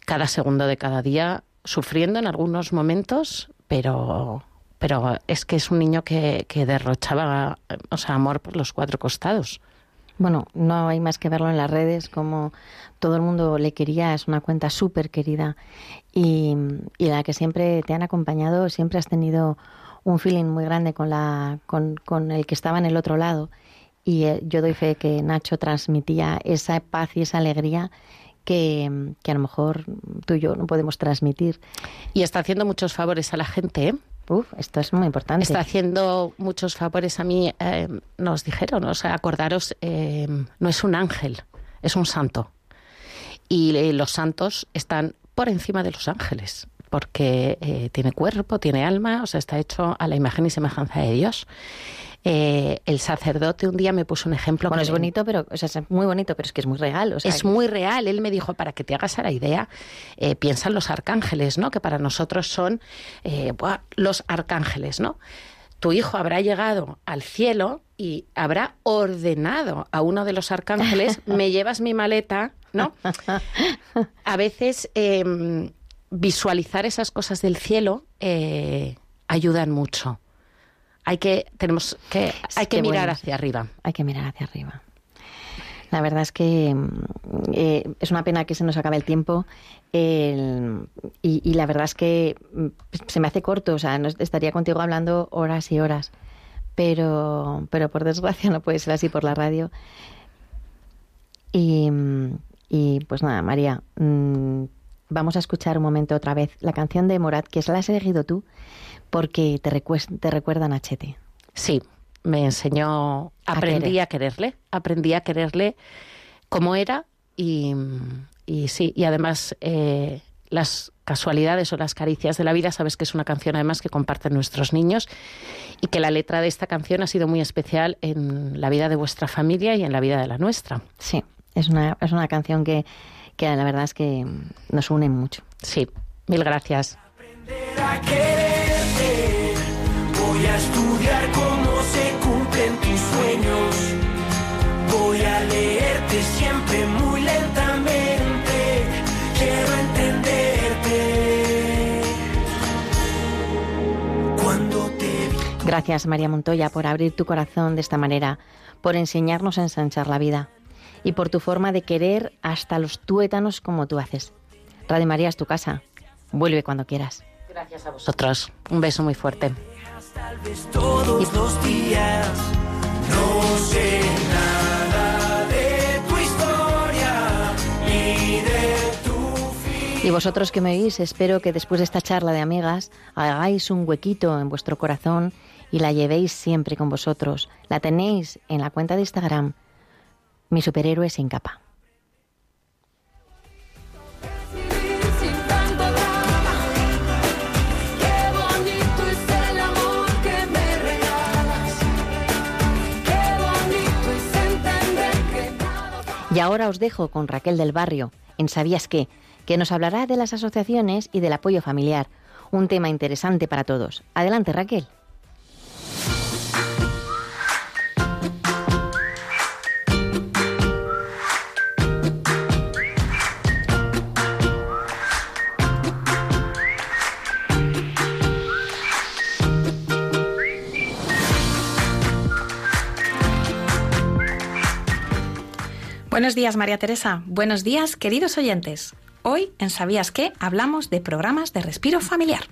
cada segundo de cada día, sufriendo en algunos momentos, pero, pero es que es un niño que, que derrochaba o sea, amor por los cuatro costados. Bueno, no hay más que verlo en las redes, como todo el mundo le quería, es una cuenta súper querida y, y la que siempre te han acompañado, siempre has tenido un feeling muy grande con, la, con, con el que estaba en el otro lado y eh, yo doy fe que Nacho transmitía esa paz y esa alegría que, que a lo mejor tú y yo no podemos transmitir. Y está haciendo muchos favores a la gente, ¿eh? Uf, esto es muy importante. Está haciendo muchos favores a mí. eh, nos dijeron, o sea, acordaros, eh, no es un ángel, es un santo. Y eh, los santos están por encima de los ángeles, porque eh, tiene cuerpo, tiene alma, o sea, está hecho a la imagen y semejanza de Dios. Eh, el sacerdote un día me puso un ejemplo. Bueno, que es bonito, pero o sea, es muy bonito, pero es que es muy real. O sea, es muy real. Él me dijo, para que te hagas a la idea, eh, piensa en los arcángeles, ¿no? Que para nosotros son eh, buah, los arcángeles, ¿no? tu hijo habrá llegado al cielo y habrá ordenado a uno de los arcángeles, me llevas mi maleta, ¿no? A veces em, visualizar esas cosas del cielo eh, ayudan mucho. Hay que, tenemos que, hay que mirar hacia arriba. Hay que mirar hacia arriba. La verdad es que mm, eh, es una pena que se nos acabe el tiempo y, la verdad es que mm, se me hace corto, o sea, estaría contigo hablando horas y horas, pero, pero por desgracia no puede ser así por la radio. Y, y pues nada, María, mm, vamos a escuchar un momento otra vez la canción de Morat, que es la has elegido tú, porque te, te recuerdan a Chete. Sí, me enseñó, aprendí a, quererle, aprendí a quererle como era y, sí, y además eh, las casualidades o las caricias de la vida, sabes que es una canción además que comparten nuestros niños y que la letra de esta canción ha sido muy especial en la vida de vuestra familia y en la vida de la nuestra. Sí, es una, es una canción que, que la verdad es que nos une mucho. Sí, mil gracias. Gracias, María Montoya, por abrir tu corazón de esta manera, por enseñarnos a ensanchar la vida y por tu forma de querer hasta los tuétanos como tú haces. Radio María es tu casa. Vuelve cuando quieras. Gracias a vosotros. Un beso muy fuerte. Tal vez todos los días no sé nada de tu historia y de tu Y vosotros que me oís, espero que después de esta charla de amigas hagáis un huequito en vuestro corazón y la llevéis siempre con vosotros. La tenéis en la cuenta de Instagram, mi superhéroe sin capa. Y ahora os dejo con Raquel del Barrio, en Sabías qué, que nos hablará de las asociaciones y del apoyo familiar, un tema interesante para todos. Adelante, Raquel. Buenos días, María Teresa. Buenos días, queridos oyentes. Hoy, en Sabías qué, hablamos de programas de respiro familiar.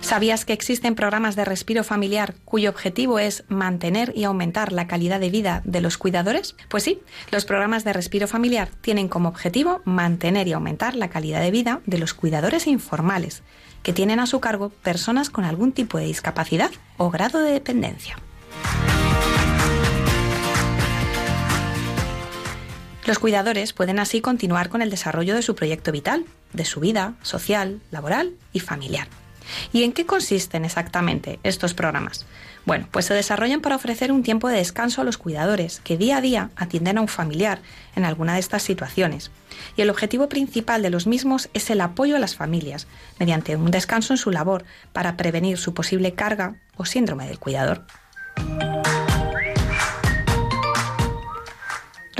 ¿Sabías que existen programas de respiro familiar cuyo objetivo es mantener y aumentar la calidad de vida de los cuidadores? Pues sí, los programas de respiro familiar tienen como objetivo mantener y aumentar la calidad de vida de los cuidadores informales, que tienen a su cargo personas con algún tipo de discapacidad o grado de dependencia. Los cuidadores pueden así continuar con el desarrollo de su proyecto vital, de su vida social, laboral y familiar. ¿Y en qué consisten exactamente estos programas? Bueno, pues se desarrollan para ofrecer un tiempo de descanso a los cuidadores que día a día atienden a un familiar en alguna de estas situaciones. Y el objetivo principal de los mismos es el apoyo a las familias mediante un descanso en su labor para prevenir su posible carga o síndrome del cuidador.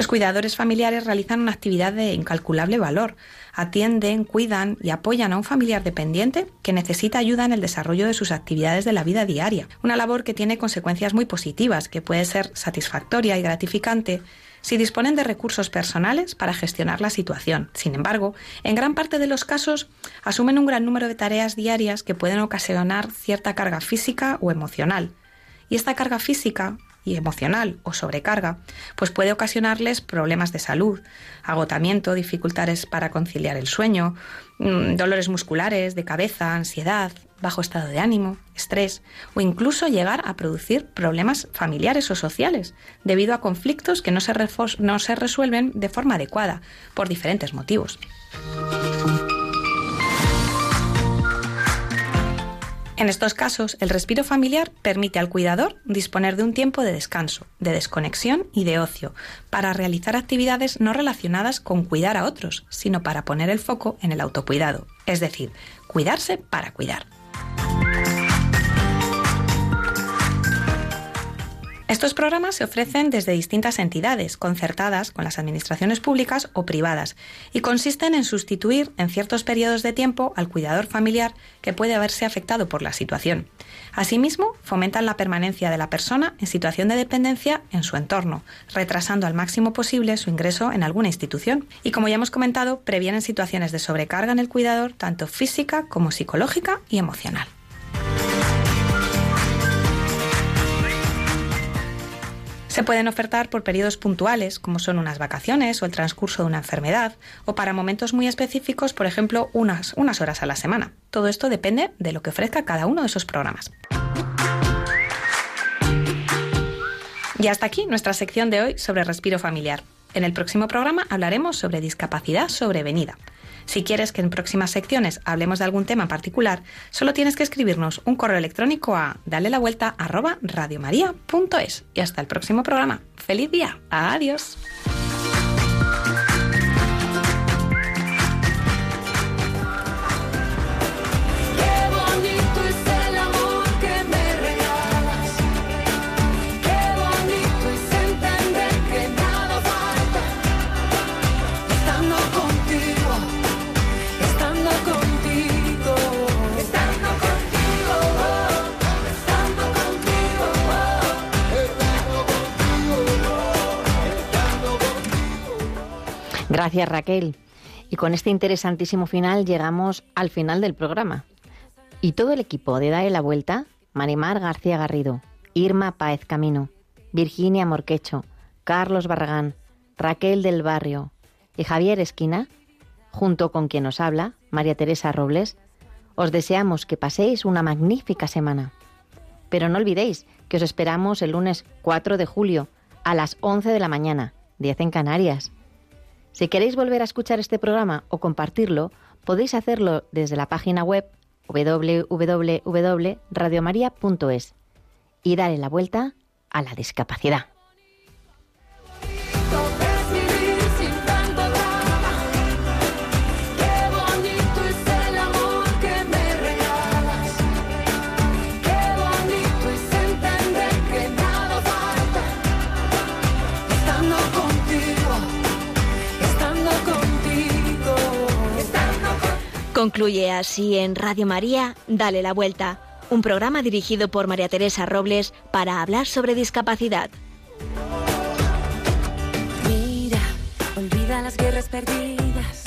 Los cuidadores familiares realizan una actividad de incalculable valor. Atienden, cuidan y apoyan a un familiar dependiente que necesita ayuda en el desarrollo de sus actividades de la vida diaria. Una labor que tiene consecuencias muy positivas, que puede ser satisfactoria y gratificante si disponen de recursos personales para gestionar la situación. Sin embargo, en gran parte de los casos asumen un gran número de tareas diarias que pueden ocasionar cierta carga física o emocional. Y esta carga física y emocional o sobrecarga, pues puede ocasionarles problemas de salud, agotamiento, dificultades para conciliar el sueño, mm, dolores musculares, de cabeza, ansiedad, bajo estado de ánimo, estrés o incluso llegar a producir problemas familiares o sociales debido a conflictos que no se, no se resuelven de forma adecuada por diferentes motivos. En estos casos, el respiro familiar permite al cuidador disponer de un tiempo de descanso, de desconexión y de ocio, para realizar actividades no relacionadas con cuidar a otros, sino para poner el foco en el autocuidado, es decir, cuidarse para cuidar. Estos programas se ofrecen desde distintas entidades, concertadas con las administraciones públicas o privadas, y consisten en sustituir en ciertos periodos de tiempo al cuidador familiar que puede haberse afectado por la situación. Asimismo, fomentan la permanencia de la persona en situación de dependencia en su entorno, retrasando al máximo posible su ingreso en alguna institución. Y como ya hemos comentado, previenen situaciones de sobrecarga en el cuidador, tanto física como psicológica y emocional. Se pueden ofertar por periodos puntuales, como son unas vacaciones o el transcurso de una enfermedad, o para momentos muy específicos, por ejemplo, unas, unas horas a la semana. Todo esto depende de lo que ofrezca cada uno de esos programas. Y hasta aquí nuestra sección de hoy sobre respiro familiar. En el próximo programa hablaremos sobre discapacidad sobrevenida. Si quieres que en próximas secciones hablemos de algún tema en particular, solo tienes que escribirnos un correo electrónico a dale la vuelta arroba radiomaria.es. Y hasta el próximo programa. ¡Feliz día! ¡Adiós! Gracias Raquel. Y con este interesantísimo final llegamos al final del programa. Y todo el equipo de Dale la Vuelta, Marimar García Garrido, Irma Páez Camino, Virginia Morquecho, Carlos Barragán, Raquel del Barrio y Javier Esquina, junto con quien os habla, María Teresa Robles, os deseamos que paséis una magnífica semana. Pero no olvidéis que os esperamos el lunes 4 de julio a las 11 de la mañana, 10 en Canarias. Si queréis volver a escuchar este programa o compartirlo, podéis hacerlo desde la página web www.radiomaria.es y darle la vuelta a la discapacidad. Concluye así en Radio María, Dale la Vuelta, un programa dirigido por María Teresa Robles para hablar sobre discapacidad. Mira, olvida las guerras perdidas.